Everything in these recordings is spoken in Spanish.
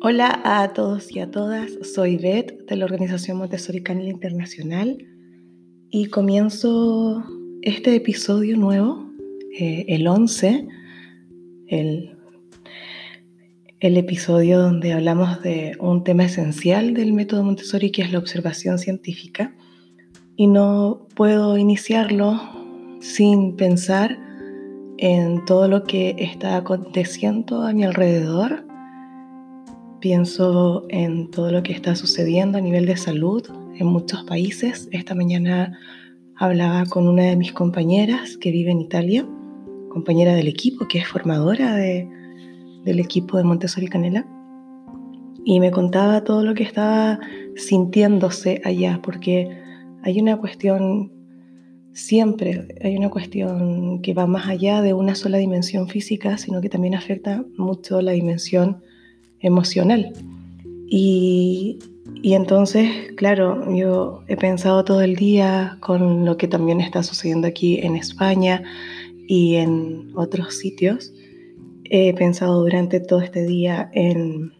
Hola a todos y a todas, soy Beth de la Organización Montessori Canela Internacional y comienzo este episodio nuevo, eh, el 11, el, el episodio donde hablamos de un tema esencial del método Montessori que es la observación científica y no puedo iniciarlo sin pensar en todo lo que está aconteciendo a mi alrededor Pienso en todo lo que está sucediendo a nivel de salud en muchos países. Esta mañana hablaba con una de mis compañeras que vive en Italia, compañera del equipo, que es formadora de, del equipo de Montessori Canela, y me contaba todo lo que estaba sintiéndose allá, porque hay una cuestión, siempre hay una cuestión que va más allá de una sola dimensión física, sino que también afecta mucho la dimensión emocional. Y, entonces, claro, yo he pensado todo el día con lo que también está sucediendo aquí en España y en otros sitios. He pensado durante todo este día en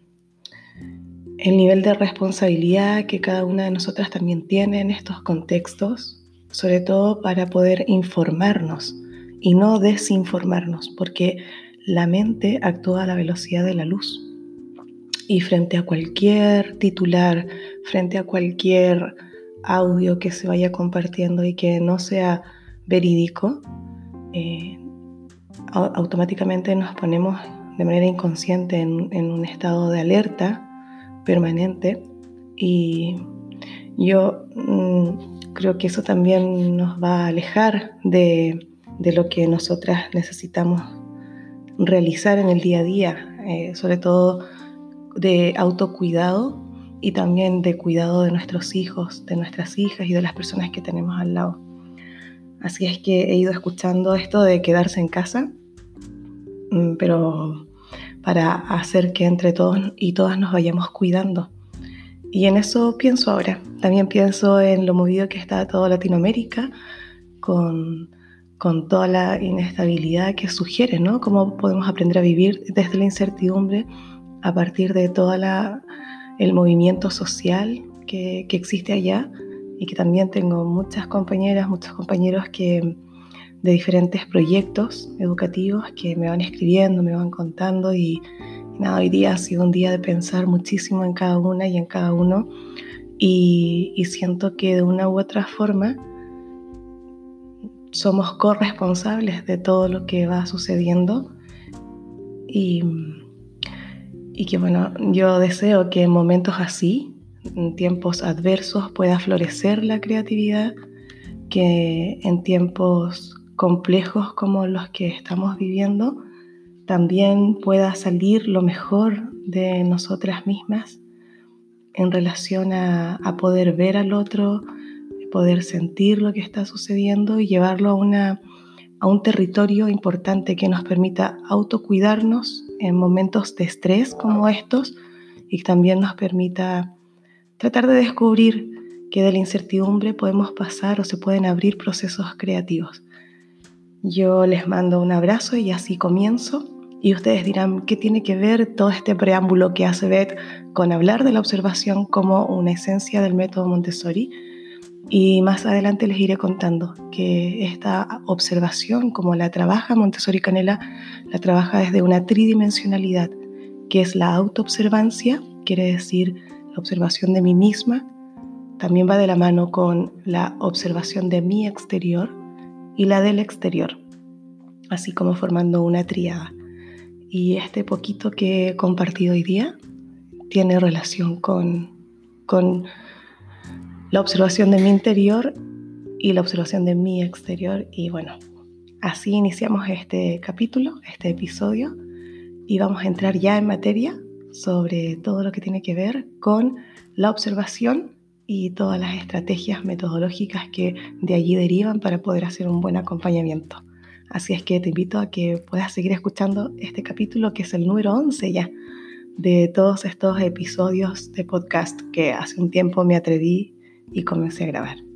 el nivel de responsabilidad que cada una de nosotras también tiene en estos contextos, sobre todo para poder informarnos y no desinformarnos, porque la mente actúa a la velocidad de la luz. Y frente a cualquier titular, frente a cualquier audio que se vaya compartiendo y que no sea verídico, eh, automáticamente nos ponemos de manera inconsciente en, un estado de alerta permanente. Y yo mm, creo que eso también nos va a alejar de, lo que nosotras necesitamos realizar en el día a día, eh, sobre todo de autocuidado y también de cuidado de nuestros hijos, de nuestras hijas y de las personas que tenemos al lado. Así es que he ido escuchando esto de quedarse en casa, mm, pero para hacer que entre todos y todas nos vayamos cuidando. Y en eso pienso ahora. También pienso en lo movido que está toda Latinoamérica con, con toda la inestabilidad que sugiere, ¿no? Cómo podemos aprender a vivir desde la incertidumbre a partir de todo el movimiento social que, existe allá. Y que también tengo muchas compañeras, muchos compañeros que de diferentes proyectos educativos que me van escribiendo, me van contando. Y, nada, hoy día ha sido un día de pensar muchísimo en cada una y en cada uno. Y, y siento que de una u otra forma somos corresponsables de todo lo que va sucediendo. Y y que bueno, yo deseo que en momentos así, en tiempos adversos, pueda florecer la creatividad, que en tiempos complejos como los que estamos viviendo, también pueda salir lo mejor de nosotras mismas en relación a, a poder ver al otro, poder sentir lo que está sucediendo y llevarlo a una a un territorio importante que nos permita autocuidarnos en momentos de estrés como estos y también nos permita tratar de descubrir que de la incertidumbre podemos pasar o se pueden abrir procesos creativos. Yo les mando un abrazo y así comienzo. Y ustedes dirán, ¿qué tiene que ver todo este preámbulo que hace Beth con hablar de la observación como una esencia del método Montessori? Y más adelante les iré contando que esta observación, como la trabaja Montessori Canela, la trabaja desde una tridimensionalidad, que es la autoobservancia, quiere decir la observación de mí misma, también va de la mano con la observación de mi exterior y la del exterior, así como formando una triada. Y este poquito que he compartido hoy día tiene relación con, con la observación de mi interior y la observación de mi exterior. Y bueno, así iniciamos este capítulo, este episodio, y vamos a entrar ya en materia sobre todo lo que tiene que ver con la observación y todas las estrategias metodológicas que de allí derivan para poder hacer un buen acompañamiento. Así es que te invito a que puedas seguir escuchando este capítulo que es el número 11 ya de todos estos episodios de podcast que hace un tiempo me atreví y comencé a grabar.